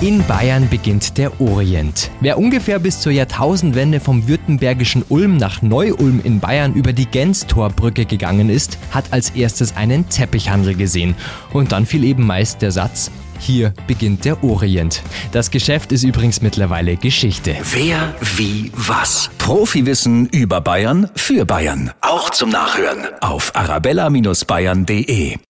In Bayern beginnt der Orient. Wer ungefähr bis zur Jahrtausendwende vom württembergischen Ulm nach Neu-Ulm in Bayern über die Genstorbrücke gegangen ist, hat als erstes einen Teppichhandel gesehen. Und dann fiel eben meist der Satz, hier beginnt der Orient. Das Geschäft ist übrigens mittlerweile Geschichte. Wer, wie, was? Profiwissen über Bayern für Bayern. Auch zum Nachhören auf arabella-bayern.de.